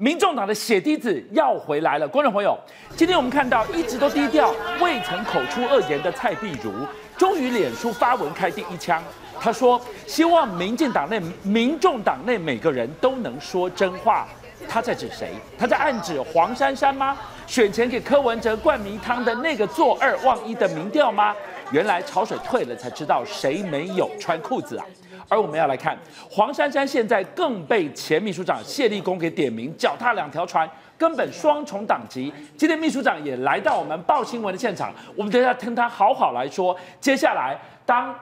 民众党的血滴子要回来了，观众朋友，今天我们看到一直都低调、未曾口出恶言的蔡壁如，终于脸书发文开第一枪。他说：“希望民进党内、民众党内每个人都能说真话。”他在指谁？他在暗指黄珊珊吗？选前给柯文哲灌迷汤的那个坐二望一的民调吗？原来潮水退了才知道谁没有穿裤子啊！而我们要来看黄珊珊，现在更被前秘书长谢立功给点名，脚踏两条船，根本双重党籍。今天秘书长也来到我们报新闻的现场，我们等下听他好好来说。接下来，当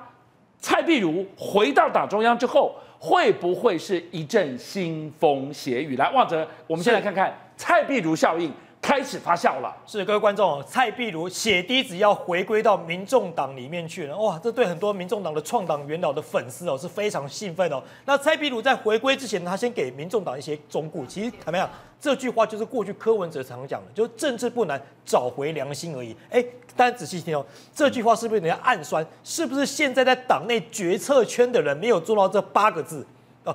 蔡壁如回到党中央之后，会不会是一阵腥风血雨？来，望哲，我们先来看看蔡壁如效应。开始发酵了，是各位观众，蔡壁如血滴子要回归到民众党里面去了，哇，这对很多民众党的创党元老的粉丝哦是非常兴奋哦。那蔡壁如在回归之前，他先给民众党一些忠告，其实坦白讲，这句话就是过去柯文哲常讲的，就是政治不难，找回良心而已。哎，大家仔细听哦，这句话是不是人家暗酸？是不是现在在党内决策圈的人没有做到这八个字？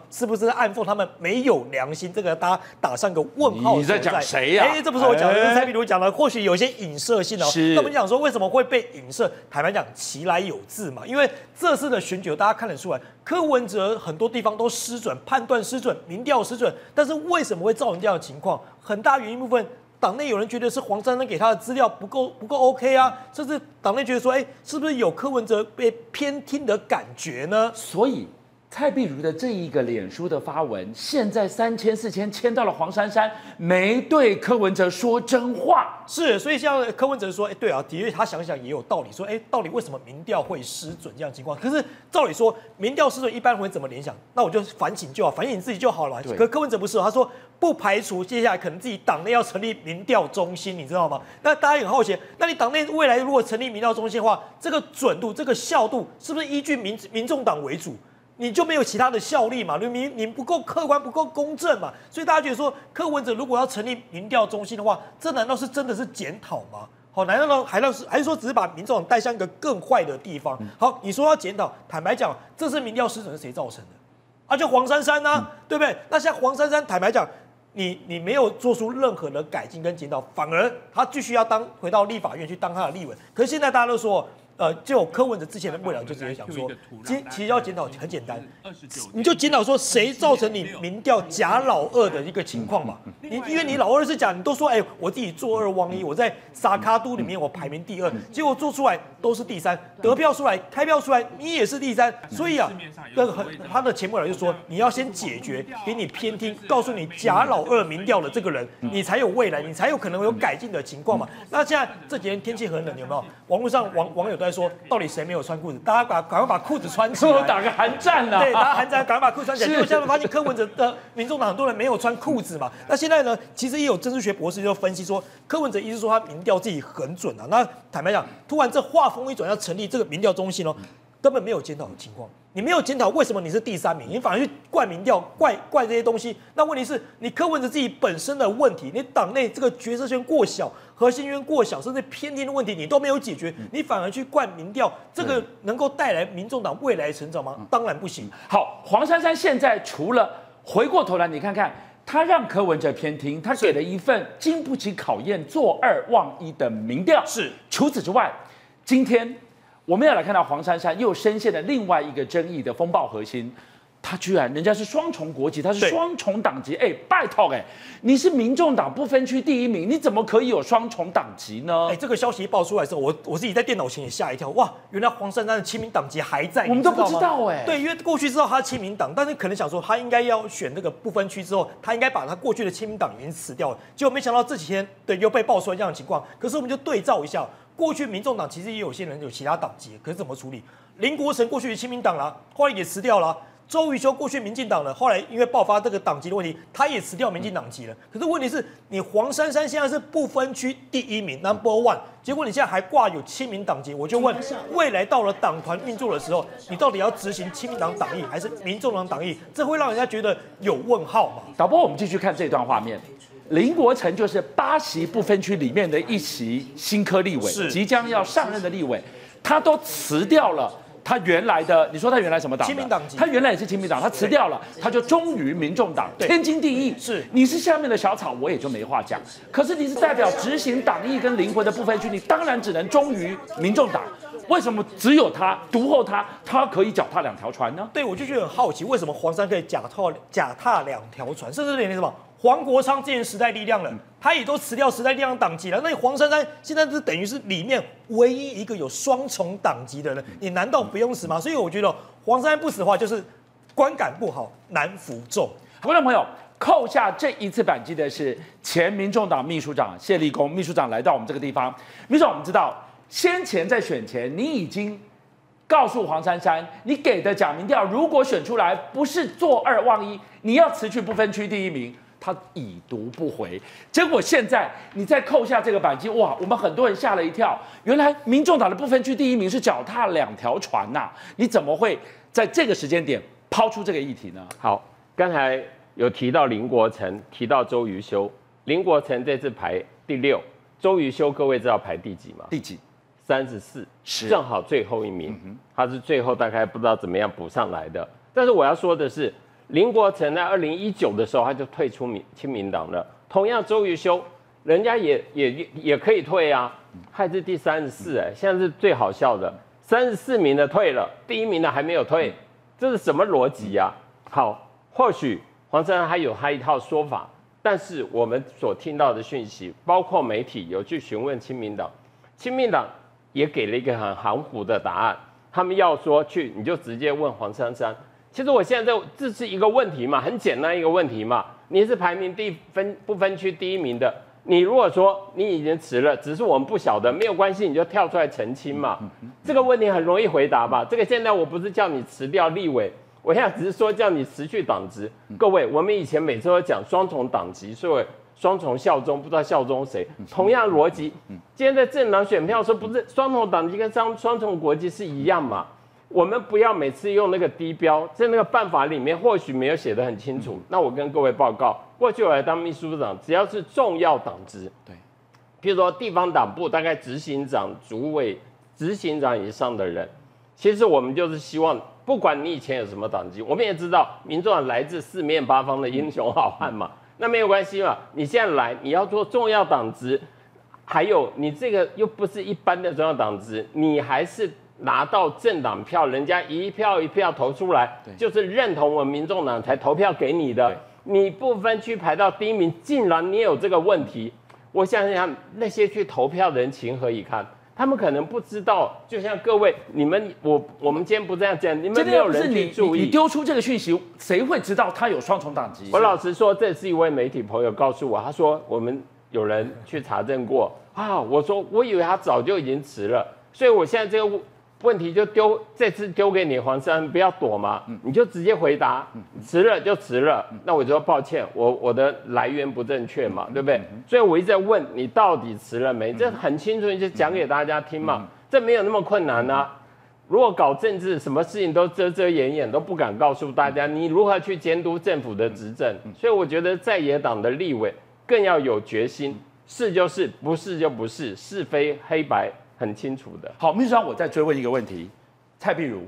是不是暗讽他们没有良心？这个大家打上个问号。你在讲谁呀？哎，这不是我讲的，是蔡壁如讲的。或许有些影射性哦。是。那我们讲说为什么会被影射？坦白讲，其来有自嘛。因为这次的选举，大家看得出来，柯文哲很多地方都失准，判断失准，民调失准。但是为什么会造成这样的情况？很大原因部分，党内有人觉得是黄珊珊给他的资料不够不够 OK 啊，甚至党内觉得说，哎，是不是有柯文哲被偏听的感觉呢？所以。蔡碧如的这一个脸书的发文，现在三千四千签到了黄珊珊，没对柯文哲说真话，是，所以像柯文哲说，哎，对啊，的确他想想也有道理，说，哎，到底为什么民调会失准这样情况？可是照理说，民调失准一般会怎么联想？那我就反省就好，反省你自己就好了。对可柯文哲不是，他说不排除接下来可能自己党内要成立民调中心，你知道吗？那大家也很好奇，那你党内未来如果成立民调中心的话，这个准度、这个效度是不是依据民民众党为主？你就没有其他的效力嘛？你你不够客观，不够公正嘛？所以大家觉得说，柯文哲如果要成立民调中心的话，这难道是真的是检讨吗？好，难道呢？还是还是说只是把民众带向一个更坏的地方？好，你说要检讨，坦白讲，这次民调失准是谁造成的？啊，就黄珊珊呐、啊，对不对？那像黄珊珊，坦白讲，你你没有做出任何的改进跟检讨，反而他继续要当回到立法院去当他的立委。可是现在大家都说。呃，就柯文哲之前的未来就直接讲说，其其实要检讨很简单，你就检讨说谁造成你民调假老二的一个情况嘛？你因为你老二是假，你都说哎，我自己坐二望一，我在撒卡都里面我排名第二，结果做出来都是第三，得票出来开票出来你也是第三，所以啊，那个他的前未来就说你要先解决给你偏听，告诉你假老二民调的这个人，你才有未来，你才有可能有改进的情况嘛。那现在这几天天气很冷，有没有？网络上网网友都。在说到底谁没有穿裤子？大家赶赶快把裤子穿起来，打个寒战呐！对，打寒战，赶快把裤子穿起来。结果现在发现柯文哲的民众党很多人没有穿裤子嘛。那现在呢？其实也有政治学博士就分析说，柯文哲一直说他民调自己很准啊。那坦白讲，突然这话锋一转，要成立这个民调中心哦，根本没有检讨的情况。你没有检讨为什么你是第三名，你反而去怪民调、怪怪这些东西。那问题是你柯文哲自己本身的问题，你党内这个决策圈过小。核心圈过小，甚至偏听的问题，你都没有解决，你反而去怪民调，这个能够带来民众党未来成长吗？当然不行。好，黄珊珊现在除了回过头来，你看看他让柯文哲偏听，他给了一份经不起考验、坐二望一的民调。是。除此之外，今天我们要来看到黄珊珊又深陷了另外一个争议的风暴核心。他居然，人家是双重国籍，他是双重党籍，哎，拜托，哎，你是民众党不分区第一名，你怎么可以有双重党籍呢？哎，这个消息一爆出来的时候，我我自己在电脑前也吓一跳，哇，原来黄珊珊的亲民党籍还在，我们都不知道哎。对，因为过去知道他是亲民党，但是可能想说他应该要选那个不分区之后，他应该把他过去的亲民党已经辞掉了，结果没想到这几天对又被爆出来这样的情况。可是我们就对照一下，过去民众党其实也有些人有其他党籍，可是怎么处理？林国成过去的亲民党啦，后来也辞掉了。周瑜修过去民进党了，后来因为爆发这个党籍的问题，他也辞掉民进党籍了。可是问题是你黄珊珊现在是不分区第一名，Number One，结果你现在还挂有亲民党籍，我就问，未来到了党团运作的时候，你到底要执行亲民党党意还是民众党党意？这会让人家觉得有问号嘛？导播，我们继续看这段画面，林国成就是八席不分区里面的一席新科立委，是即将要上任的立委，他都辞掉了。他原来的，你说他原来什么党？亲民党籍。他原来也是亲民党，他辞掉了，他就忠于民众党，天经地义。是，你是下面的小草，我也就没话讲。可是你是代表执行党意跟灵魂的部分区，你当然只能忠于民众党。为什么只有他独后他，他可以脚踏两条船呢？对，我就觉得很好奇，为什么黄山可以脚踏脚踏两条船，甚至连什么黄国昌之前时代力量了，他也都辞掉时代力量党籍了。那你黄珊珊现在是等于是里面唯一一个有双重党籍的人，你难道不用死吗？所以我觉得黄珊珊不死的话，就是观感不好，难服众。观众朋友，扣下这一次扳机的是前民众党秘书长谢立功，秘书长来到我们这个地方，秘书长，我们知道。先前在选前，你已经告诉黄珊珊，你给的假民调如果选出来不是坐二望一，你要辞去不分区第一名。他已读不回。结果现在你再扣下这个扳机，哇，我们很多人吓了一跳。原来民众党的不分区第一名是脚踏两条船呐、啊，你怎么会在这个时间点抛出这个议题呢？好，刚才有提到林国成，提到周瑜修，林国成这次排第六，周瑜修各位知道排第几吗？第几？三十四，是正好最后一名，他是最后大概不知道怎么样补上来的。但是我要说的是，林国成在二零一九的时候他就退出民亲民党了。同样周瑜修，人家也也也可以退啊，还是第三十四哎，现在是最好笑的，三十四名的退了，第一名的还没有退，这是什么逻辑呀？好，或许黄珊珊还有他一套说法，但是我们所听到的讯息，包括媒体有去询问亲民党，亲民党。也给了一个很含糊的答案。他们要说去，你就直接问黄珊珊。其实我现在这这是一个问题嘛，很简单一个问题嘛。你是排名第分不分区第一名的，你如果说你已经辞了，只是我们不晓得，没有关系，你就跳出来澄清嘛。这个问题很容易回答吧？这个现在我不是叫你辞掉立委，我现在只是说叫你辞去党职。各位，我们以前每次都讲双重党籍，所以。双重效忠，不知道效忠谁。同样逻辑，今天在政党选票说不是双重党籍跟双双重国籍是一样嘛？我们不要每次用那个低标，在那个办法里面或许没有写得很清楚。那我跟各位报告，过去我来当秘书长，只要是重要党职，对，譬如说地方党部大概执行长、主委、执行长以上的人，其实我们就是希望，不管你以前有什么党籍，我们也知道民众党来自四面八方的英雄好汉嘛。那没有关系嘛，你现在来，你要做重要党职，还有你这个又不是一般的重要党职，你还是拿到政党票，人家一票一票投出来，就是认同我们民众党才投票给你的。你不分区排到第一名，竟然你有这个问题，我想想那些去投票的人情何以堪？他们可能不知道，就像各位你们，我我们今天不这样讲，你们没有人去注意，你丢出这个讯息，谁会知道他有双重党籍？我老实说，这是一位媒体朋友告诉我，他说我们有人去查证过啊，我说我以为他早就已经辞了，所以我现在这个。问题就丢这次丢给你黄珊，不要躲嘛，你就直接回答，辞了就辞了。那我就说抱歉，我我的来源不正确嘛，对不对？所以我一直在问你到底辞了没？这很清楚，你就讲给大家听嘛，这没有那么困难啊。如果搞政治，什么事情都遮遮掩掩，都不敢告诉大家，你如何去监督政府的执政？所以我觉得在野党的立委更要有决心，是就是，不是就不是，是非黑白。很清楚的。好，秘书长，我再追问一个问题：蔡壁如，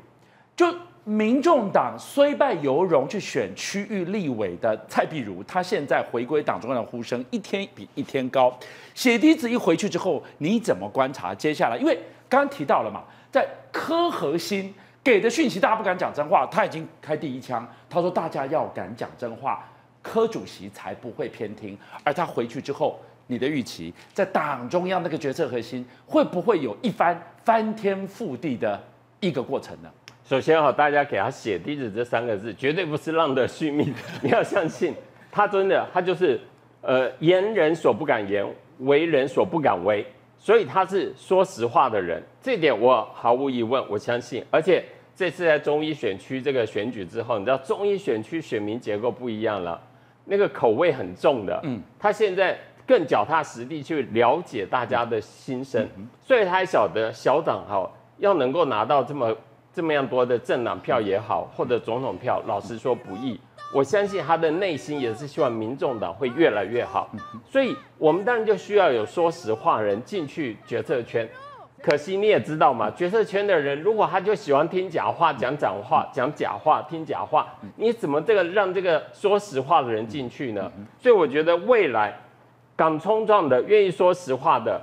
就民众党虽败犹荣去选区域立委的蔡壁如，他现在回归党中央的呼声一天比一天高。血滴子一回去之后，你怎么观察接下来？因为刚刚提到了嘛，在柯核心给的讯息，大家不敢讲真话，他已经开第一枪，他说大家要敢讲真话，柯主席才不会偏听。而他回去之后。你的预期在党中央那个决策核心会不会有一番翻天覆地的一个过程呢？首先哈，大家给他血滴子这三个字，绝对不是浪得虚名。你要相信他真的，他就是呃言人所不敢言，为人所不敢为，所以他是说实话的人。这点我毫无疑问，我相信。而且这次在中医选区这个选举之后，你知道中医选区选民结构不一样了，那个口味很重的。嗯，他现在。更脚踏实地去了解大家的心声，所以他还晓得小党哈要能够拿到这么这么样多的政党票也好，或者总统票，老实说不易。我相信他的内心也是希望民众党会越来越好，所以我们当然就需要有说实话人进去决策圈。可惜你也知道嘛，决策圈的人如果他就喜欢听假话、讲假话、讲假话、听假话，你怎么这个让这个说实话的人进去呢？所以我觉得未来敢冲撞的、愿意说实话的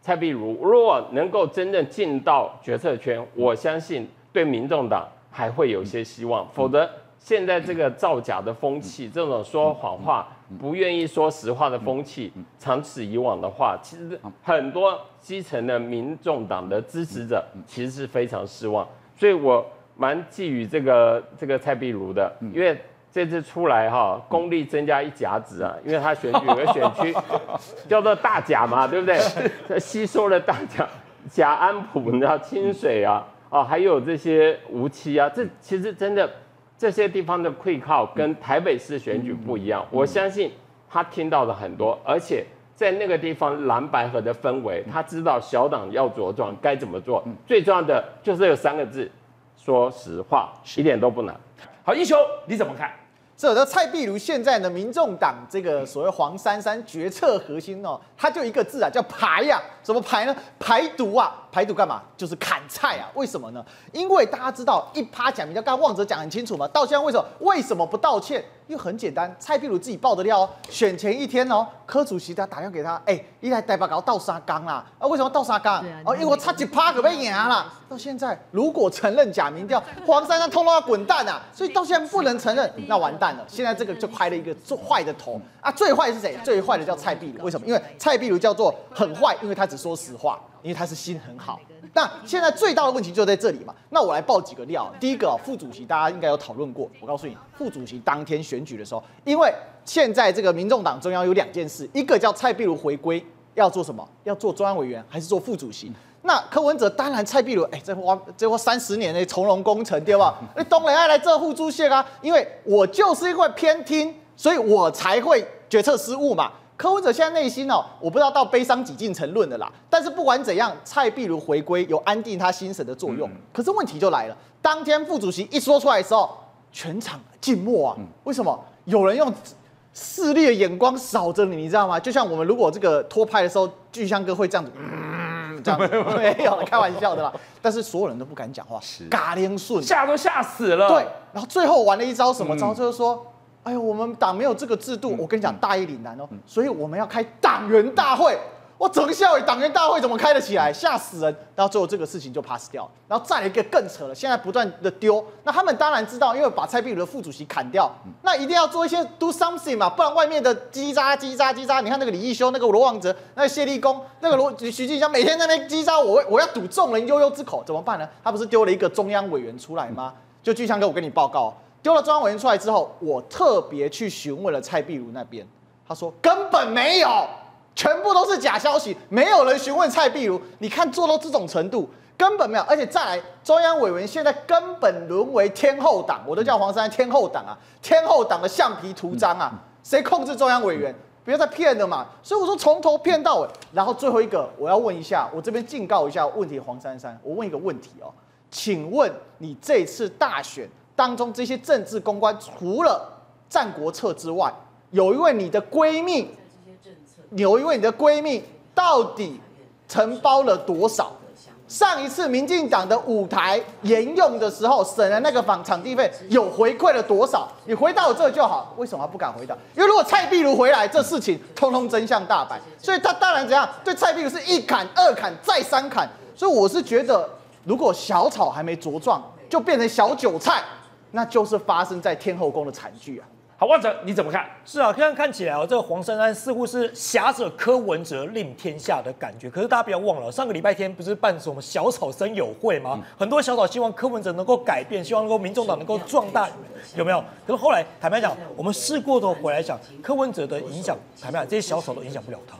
蔡壁如，如果能够真正进到决策圈，我相信对民众党还会有些希望。否则，现在这个造假的风气，这种说谎话。不愿意说实话的风气，长此以往的话，其实很多基层的民众党的支持者其实是非常失望，所以我蛮寄予这个这个蔡壁如的，因为这次出来哈，功力增加一甲子啊，因为他选举有个选区 叫做大甲嘛，对不对？吸收了大甲甲安普，你知道清水啊，啊，还有这些无期啊，这其实真的。这些地方的溃靠跟台北市选举不一样，我相信他听到了很多，而且在那个地方蓝白河的氛围，他知道小党要茁壮该怎么做。最重要的就是有三个字：说实话，一点都不难。好，一休你怎么看？这的蔡壁如现在呢民众党这个所谓黄珊珊决策核心哦，他就一个字啊，叫排呀、啊。怎么排呢？排毒啊，排毒干嘛？就是砍菜啊。为什么呢？因为大家知道一趴假名调，刚刚旺哲讲很清楚嘛。到现在为什么为什么不道歉？因为很简单，蔡壁如自己爆的料哦。选前一天哦，柯主席他打电话给他，哎，一来代表搞倒沙缸啦。啊，为什么倒沙缸？哦，因为我差几趴可被赢啦。到现在如果承认假名调，黄珊珊通通要滚蛋啊。所以到现在不能承认，那完蛋了。现在这个就开了一个最坏的头啊。最坏是谁？最坏的叫蔡壁如。为什么？因为蔡壁如叫做很坏，因为他只说实话，因为他是心很好。那现在最大的问题就在这里嘛。那我来爆几个料。第一个，副主席大家应该有讨论过。我告诉你，副主席当天选举的时候，因为现在这个民众党中央有两件事，一个叫蔡壁如回归，要做什么？要做中央委员还是做副主席？那柯文哲当然蔡壁如，哎，这花这花三十年的从容工程，对吧？哎，当然要来这副主席啊，因为我就是因为偏听，所以我才会决策失误嘛。柯文哲现在内心哦，我不知道到悲伤几近成论的啦。但是不管怎样，蔡壁如回归有安定他心神的作用。可是问题就来了，当天副主席一说出来的时候，全场静默啊。为什么？有人用势利的眼光扫着你，你知道吗？就像我们如果这个拖拍的时候，巨香哥会这样子，嗯，这样子 没有开玩笑的啦。但是所有人都不敢讲话，嘎铃顺，吓都吓死了。对，然后最后玩了一招什么招？就是说。哎呦，我们党没有这个制度，我跟你讲，大义凛然哦，所以我们要开党员大会。我整个下午党员大会怎么开得起来？吓死人！然后最后这个事情就 pass 掉。然后再来一个更扯了，现在不断的丢。那他们当然知道，因为把蔡壁如的副主席砍掉，那一定要做一些 do something 嘛，不然外面的叽喳叽喳叽喳。你看那个李义修，那个罗旺哲，那个谢立功，那个罗徐静香，每天在那边叽喳，我我要堵众人悠悠之口，怎么办呢？他不是丢了一个中央委员出来吗？就巨强哥，我跟你报告。丢了中央委员出来之后，我特别去询问了蔡壁如那边，他说根本没有，全部都是假消息，没有人询问蔡壁如。你看做到这种程度，根本没有，而且再来，中央委员现在根本沦为天后党，我都叫黄珊珊天后党啊，天后党的橡皮图章啊，谁控制中央委员？不要再骗了嘛。所以我说从头骗到尾。然后最后一个，我要问一下，我这边警告一下问题，黄珊珊，我问一个问题哦，请问你这次大选？当中这些政治公关，除了《战国策》之外，有一位你的闺蜜，有一位你的闺蜜，到底承包了多少？上一次民进党的舞台沿用的时候，省了那个房场地费，有回馈了多少？你回答我这就好。为什么不敢回答？因为如果蔡壁如回来，这事情通通真相大白。所以他当然怎样？对蔡壁如是一砍、二砍、再三砍。所以我是觉得，如果小草还没茁壮，就变成小韭菜。那就是发生在天后宫的惨剧啊！好，万哲你怎么看？是啊，看看起来哦，这个黄珊珊似乎是侠者柯文哲令天下的感觉。可是大家不要忘了，上个礼拜天不是办什么小草生友会吗？嗯、很多小草希望柯文哲能够改变，希望能够民众党能够壮大，有没有？可是后来坦白讲，我们试过头回来想，柯文哲的影响，坦白讲，这些小草都影响不了他。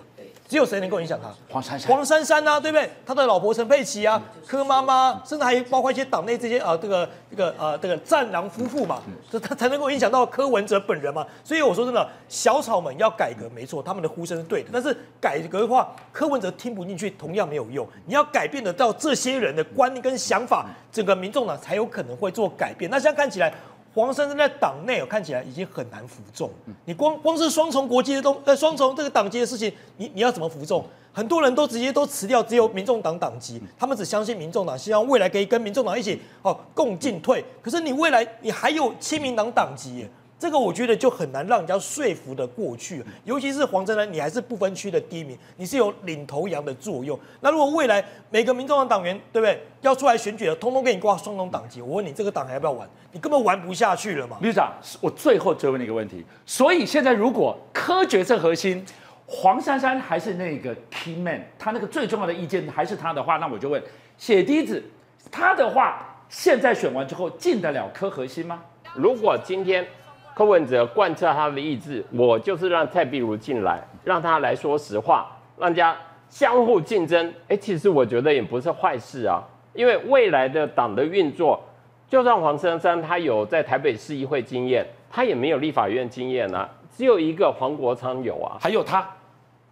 只有谁能够影响他？黄珊珊，黄珊珊啊，对不对？他的老婆陈佩琪啊，柯妈妈，甚至还包括一些党内这些呃，这个这个呃，这个战狼夫妇嘛，这他才能够影响到柯文哲本人嘛。所以我说真的，小草们要改革没错，他们的呼声是对的，但是改革的话，柯文哲听不进去，同样没有用。你要改变得到这些人的观念跟想法，整个民众呢才有可能会做改变。那现在看起来。黄珊珊在党内看起来已经很难服众。你光光是双重国籍的东呃双重这个党籍的事情，你你要怎么服众？很多人都直接都辞掉，只有民众党党籍，他们只相信民众党，希望未来可以跟民众党一起哦共进退。可是你未来你还有亲民党党籍。这个我觉得就很难让人家说服的过去，尤其是黄珊珊，你还是不分区的第一名，你是有领头羊的作用。那如果未来每个民众党党员，对不对，要出来选举的，通通给你挂双重党籍，我问你，这个党还要不要玩？你根本玩不下去了嘛。秘书长，我最后追问你一个问题，所以现在如果科决策核心黄珊珊还是那个 key man，他那个最重要的意见还是他的话，那我就问血滴子，他的话现在选完之后进得了科核心吗？如果今天。柯文哲贯彻他的意志，我就是让蔡壁如进来，让他来说实话，让大家相互竞争。哎、欸，其实我觉得也不是坏事啊，因为未来的党的运作，就算黄珊珊她有在台北市议会经验，她也没有立法院经验啊。只有一个黄国昌有啊，还有他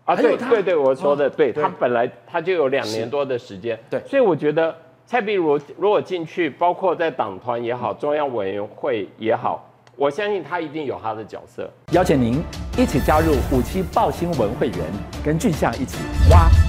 啊，对对对，我说的、哦、对，他本来他就有两年多的时间，对，所以我觉得蔡壁如如果进去，包括在党团也好，中央委员会也好。我相信他一定有他的角色。邀请您一起加入五七报新闻会员，跟俊相一起挖。